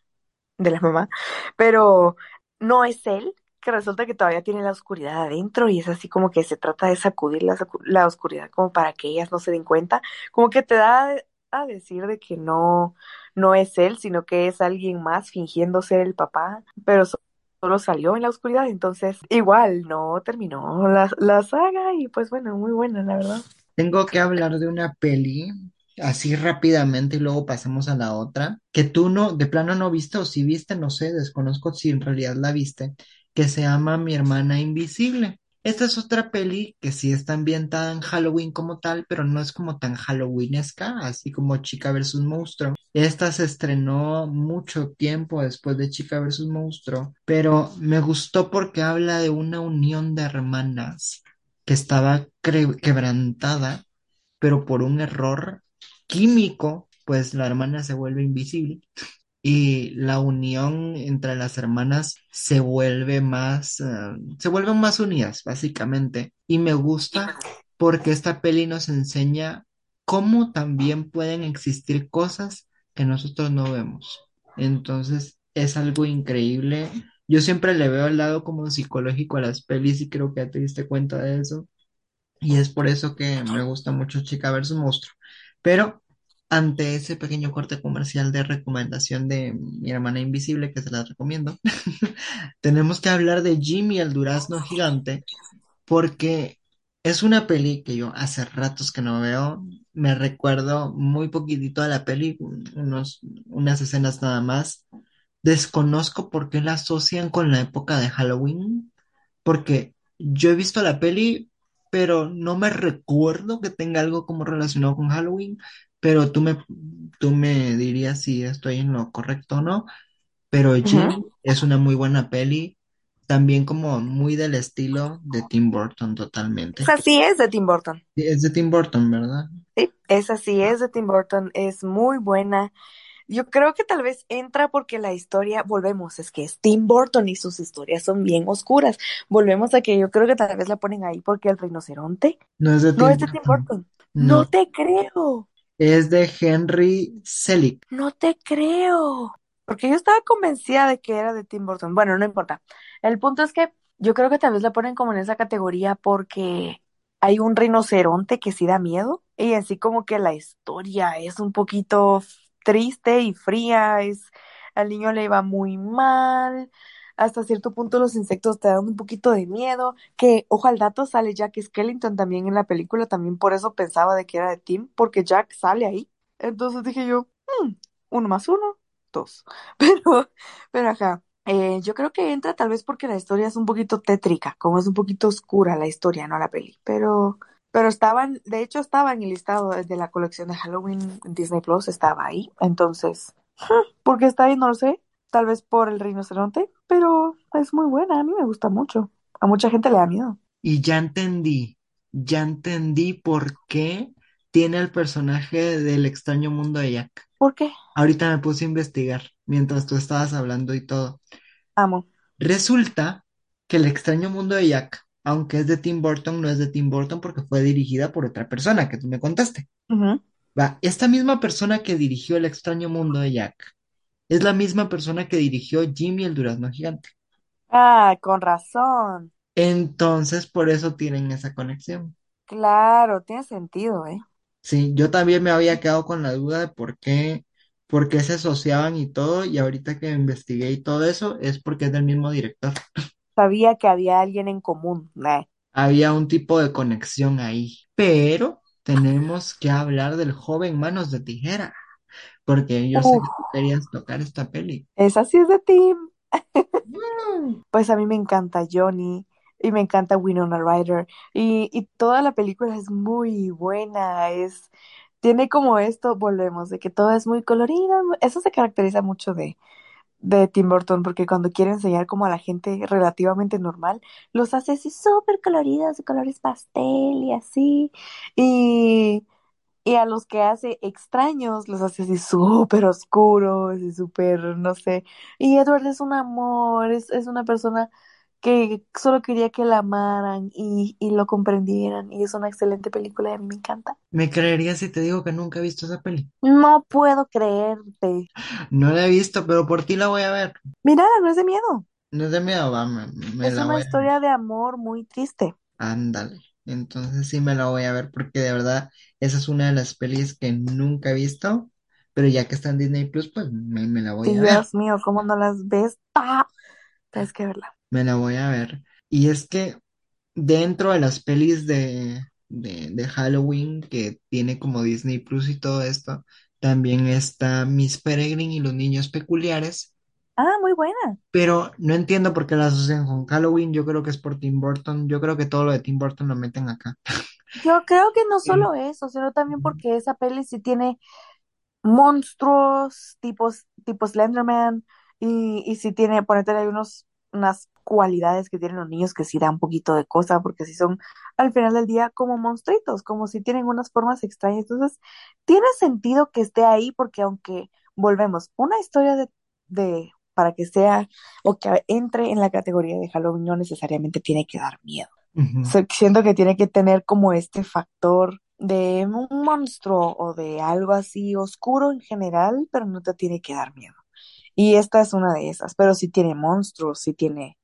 de la mamá, pero no es él, que resulta que todavía tiene la oscuridad adentro y es así como que se trata de sacudir la, la oscuridad como para que ellas no se den cuenta, como que te da a decir de que no, no es él, sino que es alguien más fingiendo ser el papá, pero so- solo salió en la oscuridad, entonces igual no terminó la, la saga y pues bueno, muy buena, la verdad. tengo que hablar de una peli así rápidamente y luego pasamos a la otra que tú no, de plano no viste o si viste, no sé, desconozco si en realidad la viste, que se llama Mi hermana invisible. Esta es otra peli que sí está ambientada en Halloween como tal, pero no es como tan Halloweenesca, así como Chica versus Monstruo. Esta se estrenó mucho tiempo después de Chica versus Monstruo, pero me gustó porque habla de una unión de hermanas que estaba quebrantada, pero por un error químico, pues la hermana se vuelve invisible y la unión entre las hermanas se vuelve más, eh, se vuelven más unidas, básicamente. Y me gusta porque esta peli nos enseña cómo también pueden existir cosas que nosotros no vemos. Entonces, es algo increíble. Yo siempre le veo el lado como psicológico a las pelis y creo que ya te diste cuenta de eso. Y es por eso que me gusta mucho Chica versus Monstruo. Pero ante ese pequeño corte comercial de recomendación de mi hermana invisible, que se la recomiendo, tenemos que hablar de Jimmy el durazno gigante, porque es una peli que yo hace ratos que no veo. Me recuerdo muy poquitito de la peli, unos, unas escenas nada más. Desconozco por qué la asocian con la época de Halloween porque yo he visto la peli, pero no me recuerdo que tenga algo como relacionado con Halloween, pero tú me, tú me dirías si estoy en lo correcto o no, pero Ujú. Es una muy buena peli, también como muy del estilo de Tim Burton totalmente. Esa sí es de Tim Burton. Sí, Es de Tim Burton, ¿verdad? Sí, esa sí es de Tim Burton, es muy buena. Yo creo que tal vez entra porque la historia, volvemos, es que es Tim Burton y sus historias son bien oscuras. Volvemos a que yo creo que tal vez la ponen ahí porque el rinoceronte No es de no Tim es de Tim Burton, Burton. No no, te creo, es de Henry Selick. no te creo. Porque yo estaba convencida de que era de Tim Burton. Bueno, no importa. El punto es que yo creo que tal vez la ponen como en esa categoría porque hay un rinoceronte que sí da miedo y así como que la historia es un poquito triste y fría, es al niño le iba muy mal, hasta cierto punto los insectos te dan un poquito de miedo, que ojo al dato sale Jack Skellington también en la película, también por eso pensaba de que era de Tim, porque Jack sale ahí. Entonces dije yo, "Hmm, uno más uno, dos. Pero, pero ajá. Eh, yo creo que entra tal vez porque la historia es un poquito tétrica, como es un poquito oscura la historia, no la peli. Pero, pero estaban, de hecho estaba en el listado de la colección de Halloween en Disney Plus, estaba ahí. Entonces, ¿por qué está ahí? No lo sé. Tal vez por el rinoceronte, pero es muy buena, a mí me gusta mucho. A mucha gente le da miedo. Y ya entendí, ya entendí por qué tiene el personaje del extraño mundo de Jack. ¿Por qué? Ahorita me puse a investigar mientras tú estabas hablando y todo. Amo. Resulta que el extraño mundo de Jack, aunque es de Tim Burton, no es de Tim Burton porque fue dirigida por otra persona que tú me contaste. Va, esta misma persona que dirigió el extraño mundo de Jack es la misma persona que dirigió Jimmy el durazno gigante. Ah, con razón. Entonces, por eso tienen esa conexión. Claro, tiene sentido, ¿eh? Sí, yo también me había quedado con la duda de por qué, por qué se asociaban y todo, y ahorita que investigué y todo eso, es porque es del mismo director. Sabía que había alguien en común. Nah. Había un tipo de conexión ahí, pero tenemos que hablar del joven Manos de Tijera, porque yo sé Uf, que tú querías tocar esta peli. esa sí es de Tim. Mm. Pues a mí me encanta Johnny. y me encanta Winona Ryder y, y toda la película es muy buena, es, tiene como esto, volvemos, de que todo es muy colorido, eso se caracteriza mucho de, de Tim Burton, porque cuando quiere enseñar como a la gente relativamente normal, los hace así súper coloridos, de colores pastel y así, y, y a los que hace extraños los hace así súper oscuros y súper, no sé, y Edward es un amor, es, es una persona que solo quería que la amaran y, y lo comprendieran, y es una excelente película y a mí me encanta. ¿Me creerías si te digo que nunca he visto esa peli? No puedo creerte. No la he visto, pero por ti la voy a ver. Mira, no es de miedo. No es de miedo, va, me, me Es la una voy a... historia de amor muy triste. Ándale. Entonces sí me la voy a ver porque de verdad esa es una de las pelis que nunca he visto, pero ya que está en Disney Plus, pues me, me la voy a ver. Dios mío, ¿cómo no las ves? ¡Ah! Tienes que verla. Me la voy a ver. Y es que dentro de las pelis de, de, de Halloween que tiene como Disney Plus y todo esto, también está Miss Peregrine y los niños peculiares, Ah, muy buena. pero no entiendo por qué la asocian con Halloween. Yo creo que es por Tim Burton. Yo creo que todo lo de Tim Burton lo meten acá. Yo creo que no solo eso, sino también porque esa peli sí tiene monstruos, tipos, tipo Slenderman, y, y sí tiene, ponete hay unos, unas cualidades que tienen los niños que sí da un poquito de cosa, porque sí son al final del día como monstruitos, como si tienen unas formas extrañas. Entonces, tiene sentido que esté ahí, porque aunque volvemos, una historia de, de, para que sea o que entre en la categoría de Halloween, no necesariamente tiene que dar miedo. Siento que tiene que tener como este factor de un monstruo o de algo así oscuro en general, pero no te tiene que dar miedo. Y esta es una de esas, pero sí tiene monstruos, sí tiene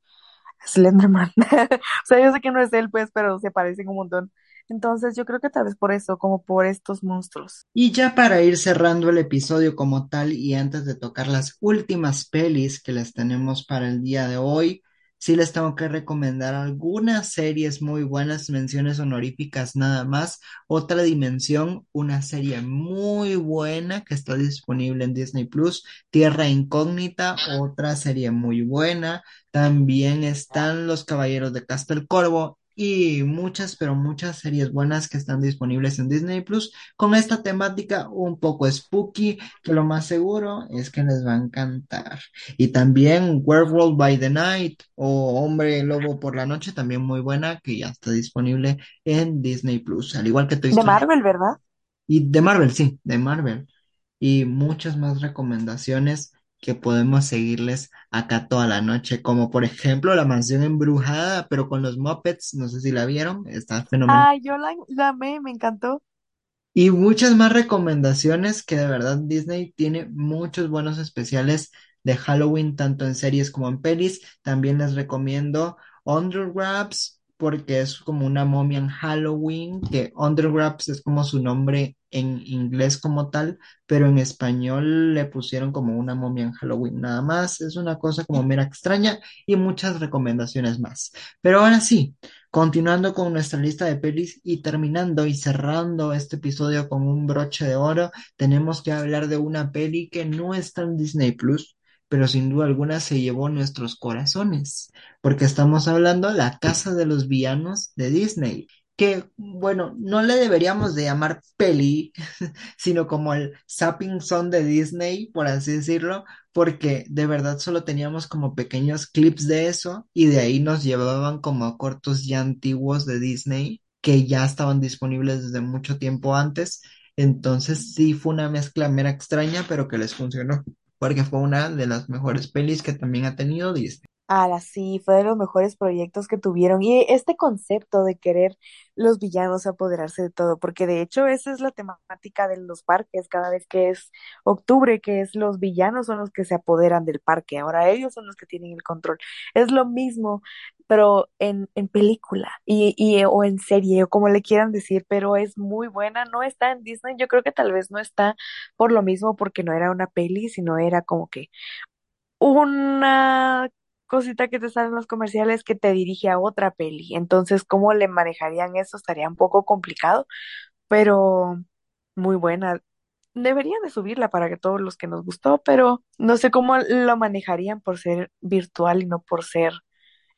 Slenderman. O sea, yo sé que no es él, pues, pero se parecen un montón. Entonces, yo creo que tal vez por eso, como por estos monstruos. Y ya para ir cerrando el episodio como tal y antes de tocar las últimas pelis que les tenemos para el día de hoy, sí les tengo que recomendar algunas series muy buenas, menciones honoríficas nada más. Otra dimensión, una serie muy buena que está disponible en Disney Plus, Tierra Incógnita, otra serie muy buena. También están Los Caballeros de Castel Corvo. Y muchas, pero muchas series buenas que están disponibles en Disney Plus con esta temática un poco spooky, que lo más seguro es que les va a encantar. Y también Werewolf by the Night o Hombre Lobo por la Noche, también muy buena, que ya está disponible en Disney Plus, al igual que Toy De Story. Marvel, ¿verdad? Y de Marvel, sí, de Marvel. Y muchas más recomendaciones que podemos seguirles acá toda la noche, como por ejemplo La Mansión Embrujada, pero con los Muppets, no sé si la vieron, está fenomenal. Ay, yo la, la amé, me encantó. Y muchas más recomendaciones que de verdad Disney tiene muchos buenos especiales de Halloween, tanto en series como en pelis. También les recomiendo Under Wraps porque es como una momia en Halloween, que Under Wraps es como su nombre en inglés como tal, pero en español le pusieron como una momia en Halloween nada más. Es una cosa como mera extraña y muchas recomendaciones más. Pero ahora sí. Continuando con nuestra lista de pelis y terminando y cerrando este episodio con un broche de oro, tenemos que hablar de una peli que no está en Disney Plus, pero sin duda alguna se llevó nuestros corazones, porque estamos hablando de La Casa de los Villanos de Disney, que, bueno, no le deberíamos de llamar peli, sino como el Zapping Zone de Disney, por así decirlo, porque de verdad solo teníamos como pequeños clips de eso y de ahí nos llevaban como a cortos ya antiguos de Disney que ya estaban disponibles desde mucho tiempo antes. Entonces sí fue una mezcla mera extraña, pero que les funcionó, porque fue una de las mejores pelis que también ha tenido Disney. Ahora sí, fue de los mejores proyectos que tuvieron. Y este concepto de querer los villanos apoderarse de todo, porque de hecho esa es la temática de los parques cada vez que es octubre, que es los villanos son los que se apoderan del parque. Ahora ellos son los que tienen el control. Es lo mismo, pero en, en película y, y o en serie o como le quieran decir, pero es muy buena. No está en Disney, yo creo que tal vez no está por lo mismo, porque no era una peli, sino era como que una cosita que te sale en los comerciales que te dirige a otra peli. Entonces, ¿cómo le manejarían eso? Estaría un poco complicado, pero muy buena. Deberían de subirla para que todos los que nos gustó, pero no sé cómo lo manejarían por ser virtual y no por ser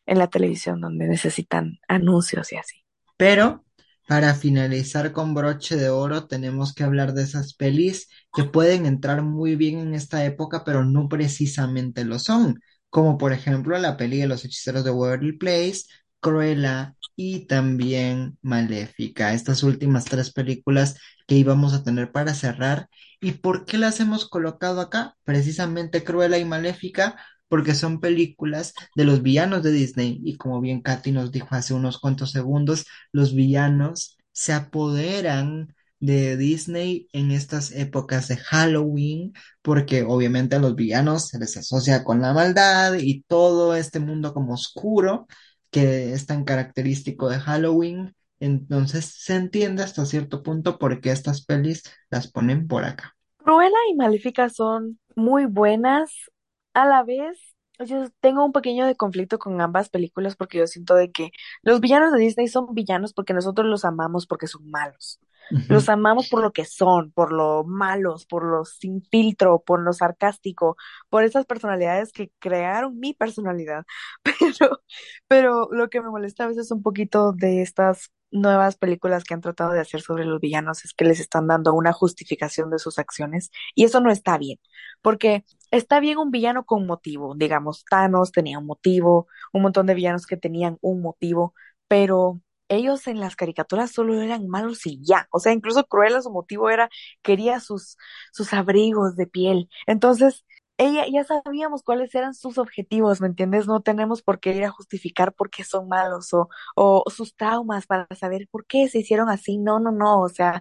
en la televisión donde necesitan anuncios y así. Pero para finalizar con broche de oro, tenemos que hablar de esas pelis que pueden entrar muy bien en esta época, pero no precisamente lo son, como por ejemplo la peli de los hechiceros de Waverly Place, Cruella y también Maléfica, estas últimas tres películas que íbamos a tener para cerrar. ¿Y por qué las hemos colocado acá? Precisamente Cruella y Maléfica porque son películas de los villanos de Disney y como bien Katy nos dijo hace unos cuantos segundos, los villanos se apoderan de Disney en estas épocas de Halloween, porque obviamente a los villanos se les asocia con la maldad y todo este mundo como oscuro que es tan característico de Halloween. Entonces se entiende hasta cierto punto por qué estas pelis las ponen por acá. Cruella y Maléfica son muy buenas. A la vez, yo tengo un pequeño de conflicto con ambas películas porque yo siento de que los villanos de Disney son villanos porque nosotros los amamos porque son malos. Los amamos por lo que son, por lo malos, por lo sin filtro, por lo sarcástico, por esas personalidades que crearon mi personalidad. Pero, pero lo que me molesta a veces un poquito de estas nuevas películas que han tratado de hacer sobre los villanos es que les están dando una justificación de sus acciones y eso no está bien, porque está bien un villano con motivo, digamos, Thanos tenía un motivo, un montón de villanos que tenían un motivo, pero ellos en las caricaturas solo eran malos y ya, o sea, incluso Cruella su motivo era quería sus sus abrigos de piel. Entonces, ella ya sabíamos cuáles eran sus objetivos, ¿me entiendes? No tenemos por qué ir a justificar por qué son malos o, o sus traumas para saber por qué se hicieron así. No, no, no. O sea,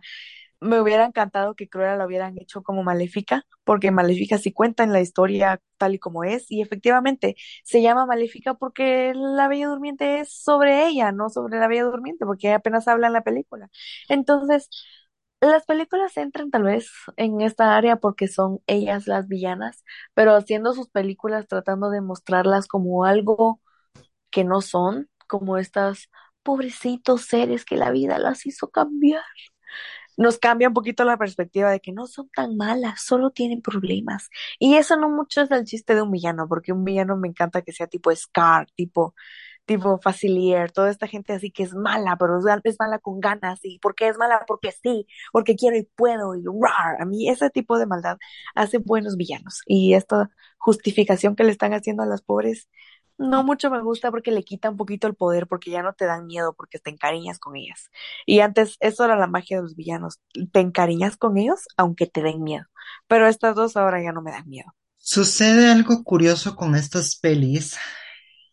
me hubiera encantado que Cruella lo hubieran hecho como Maléfica, porque Maléfica sí cuenta en la historia tal y como es, y efectivamente se llama Maléfica porque la Bella Durmiente es sobre ella, no sobre la Bella Durmiente, porque apenas habla en la película. Entonces, las películas entran tal vez en esta área porque son ellas las villanas, pero haciendo sus películas tratando de mostrarlas como algo que no son, como estas pobrecitos seres que la vida las hizo cambiar. Nos cambia un poquito la perspectiva de que no son tan malas, solo tienen problemas. Y eso no mucho es el chiste de un villano, porque un villano me encanta que sea tipo Scar, tipo tipo Facilier, toda esta gente así que es mala, pero es, mala con ganas, y ¿por qué es mala? Porque sí, porque quiero y puedo, y rar. A mí ese tipo de maldad hace buenos villanos, y esta justificación que le están haciendo a las pobres, no mucho me gusta porque le quita un poquito el poder, porque ya no te dan miedo, porque te encariñas con ellas. Y antes, eso era la magia de los villanos, te encariñas con ellos aunque te den miedo, pero estas dos ahora ya no me dan miedo. Sucede algo curioso con estas pelis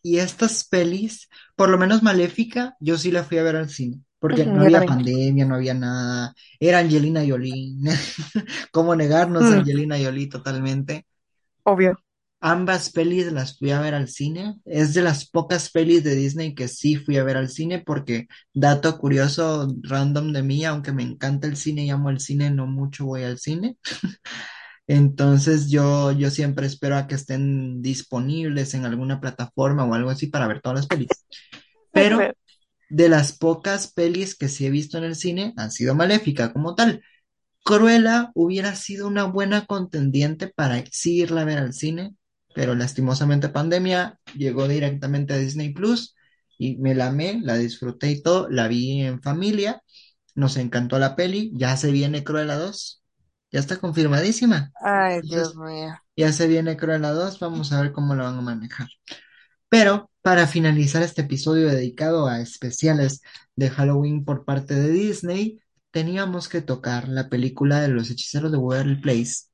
Y estas pelis, por lo menos Maléfica, yo sí la fui a ver al cine, porque no había también, pandemia, no había nada, era Angelina Jolie, ¿cómo negarnos a Mm, Angelina Jolie totalmente? obvio. Ambas pelis las fui a ver al cine, es de las pocas pelis de Disney que sí fui a ver al cine, porque dato curioso, random de mí, aunque me encanta el cine y amo el cine, no mucho voy al cine. Entonces yo, yo siempre espero a que estén disponibles en alguna plataforma o algo así para ver todas las pelis. Pero de las pocas pelis que sí he visto en el cine, han sido Maléfica como tal. Cruella hubiera sido una buena contendiente para sí irla a ver al cine, pero lastimosamente pandemia llegó directamente a Disney Plus y me la amé, la disfruté y todo, la vi en familia, nos encantó la peli, ya se viene Cruella dos ya está confirmadísima. Ay, Dios mío. ya se viene Cruella dos vamos a ver cómo la van a manejar. Pero para finalizar este episodio dedicado a especiales de Halloween por parte de Disney, teníamos que tocar la película de los hechiceros de Waverly Place,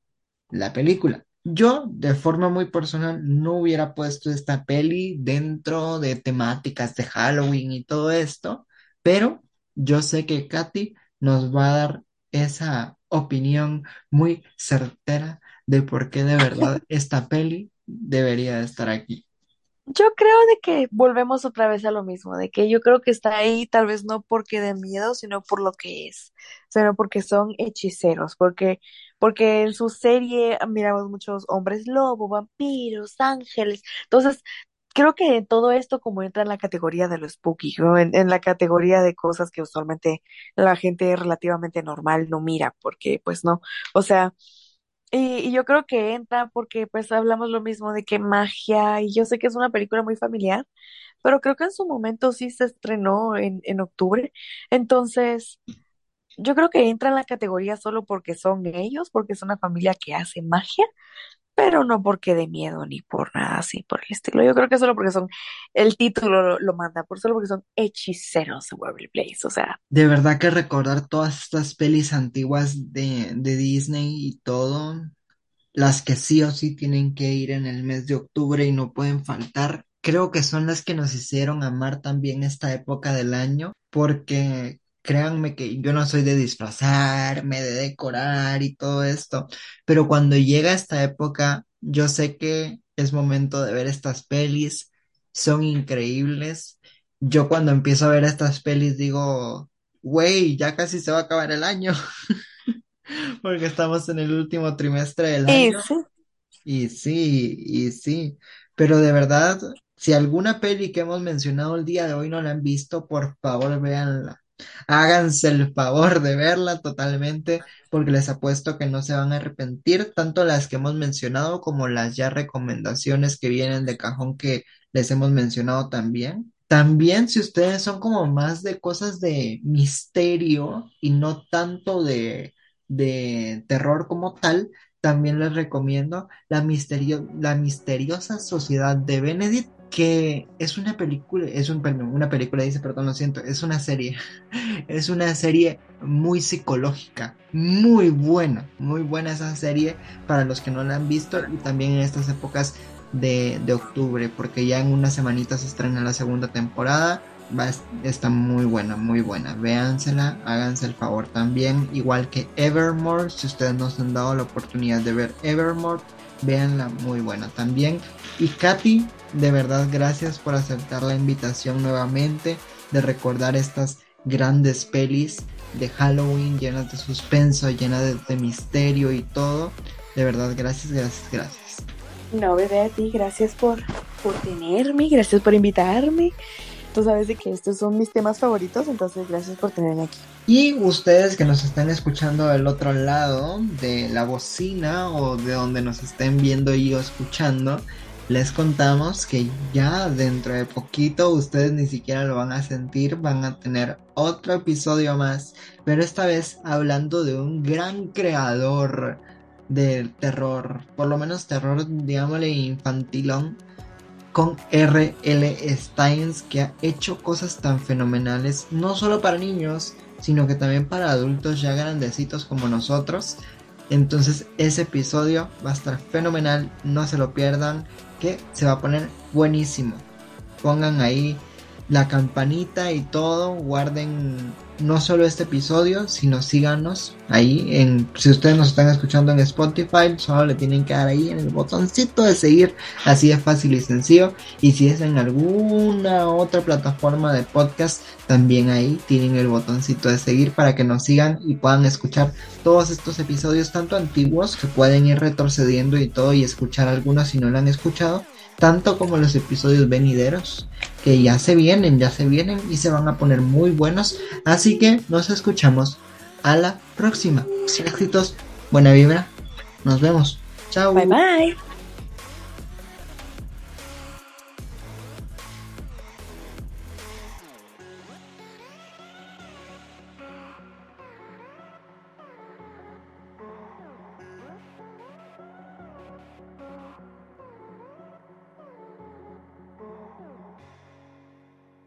la película. Yo, de forma muy personal, no hubiera puesto esta peli dentro de temáticas de Halloween y todo esto, pero yo sé que Katy nos va a dar esa opinión muy certera de por qué de verdad esta peli debería de estar aquí. Yo creo de que volvemos otra vez a lo mismo, de que yo creo que está ahí tal vez no porque de miedo, sino por lo que es, sino porque son hechiceros, porque porque en su serie miramos muchos hombres lobo, vampiros, ángeles. Entonces, creo que todo esto como entra en la categoría de lo spooky, ¿no? En, en la categoría de cosas que usualmente la gente relativamente normal no mira, porque pues no, o sea, Y, y yo creo que entra porque pues hablamos lo mismo de que magia, y yo sé que es una película muy familiar, pero creo que en su momento sí se estrenó en, en octubre. Entonces, yo creo que entra en la categoría solo porque son ellos, porque es una familia que hace magia, pero no porque de miedo ni por nada así por el estilo. Yo creo que solo porque son, el título lo, manda, por solo porque son hechiceros de Waverly Place, o sea. De verdad que recordar todas estas pelis antiguas de, de Disney y todo, las que sí o sí tienen que ir en el mes de octubre y no pueden faltar, creo que son las que nos hicieron amar también esta época del año, porque créanme que yo no soy de disfrazarme, de decorar y todo esto, pero cuando llega esta época, yo sé que es momento de ver estas pelis, son increíbles. Yo cuando empiezo a ver estas pelis digo, güey, ya casi se va a acabar el año, porque estamos en el último trimestre del año. Y sí, y sí, pero de verdad, si alguna peli que hemos mencionado el día de hoy no la han visto, por favor véanla. Háganse el favor de verla totalmente, porque les apuesto que no se van a arrepentir, tanto las que hemos mencionado como las ya recomendaciones que vienen de cajón que les hemos mencionado también. También si ustedes son como más de cosas de misterio y no tanto de, de terror como tal, también les recomiendo La misterio- La misteriosa sociedad de Benedict, que es una película, es un, una película, dice, perdón, lo siento, es una serie, es una serie muy psicológica, muy buena, muy buena esa serie para los que no la han visto y también en estas épocas de, de octubre, porque ya en unas semanitas se estrena la segunda temporada. Va, está muy buena, muy buena. Véansela, háganse el favor también. Igual que Evermore, si ustedes no se han dado la oportunidad de ver Evermore, véanla, muy buena también. Y Katy, de verdad, gracias por aceptar la invitación nuevamente de recordar estas grandes pelis de Halloween llenas de suspenso, llenas de, de misterio y todo. De verdad, gracias, gracias, gracias. No, bebé, a ti, gracias por, por tenerme, gracias por invitarme. Tú sabes de que estos son mis temas favoritos, entonces gracias por tenerme aquí. Y ustedes que nos están escuchando del otro lado de la bocina o de donde nos estén viendo y escuchando, les contamos que ya dentro de poquito ustedes ni siquiera lo van a sentir, van a tener otro episodio más, pero esta vez hablando de un gran creador del terror, por lo menos terror, digámosle infantilón, con R.L. Steins, que ha hecho cosas tan fenomenales, no solo para niños, sino que también para adultos ya grandecitos como nosotros. Entonces ese episodio va a estar fenomenal, no se lo pierdan, que se va a poner buenísimo. Pongan ahí la campanita y todo, guarden no solo este episodio, sino síganos ahí en si ustedes nos están escuchando en Spotify, solo le tienen que dar ahí en el botoncito de seguir, así de fácil y sencillo, y si es en alguna otra plataforma de podcast, también ahí tienen el botoncito de seguir para que nos sigan y puedan escuchar todos estos episodios tanto antiguos que pueden ir retrocediendo y todo y escuchar algunos si no lo han escuchado, tanto como los episodios venideros que ya se vienen, ya se vienen y se van a poner muy buenos. Así que nos escuchamos a la próxima. Sin éxitos, buena vibra. Nos vemos. Chao. Bye bye.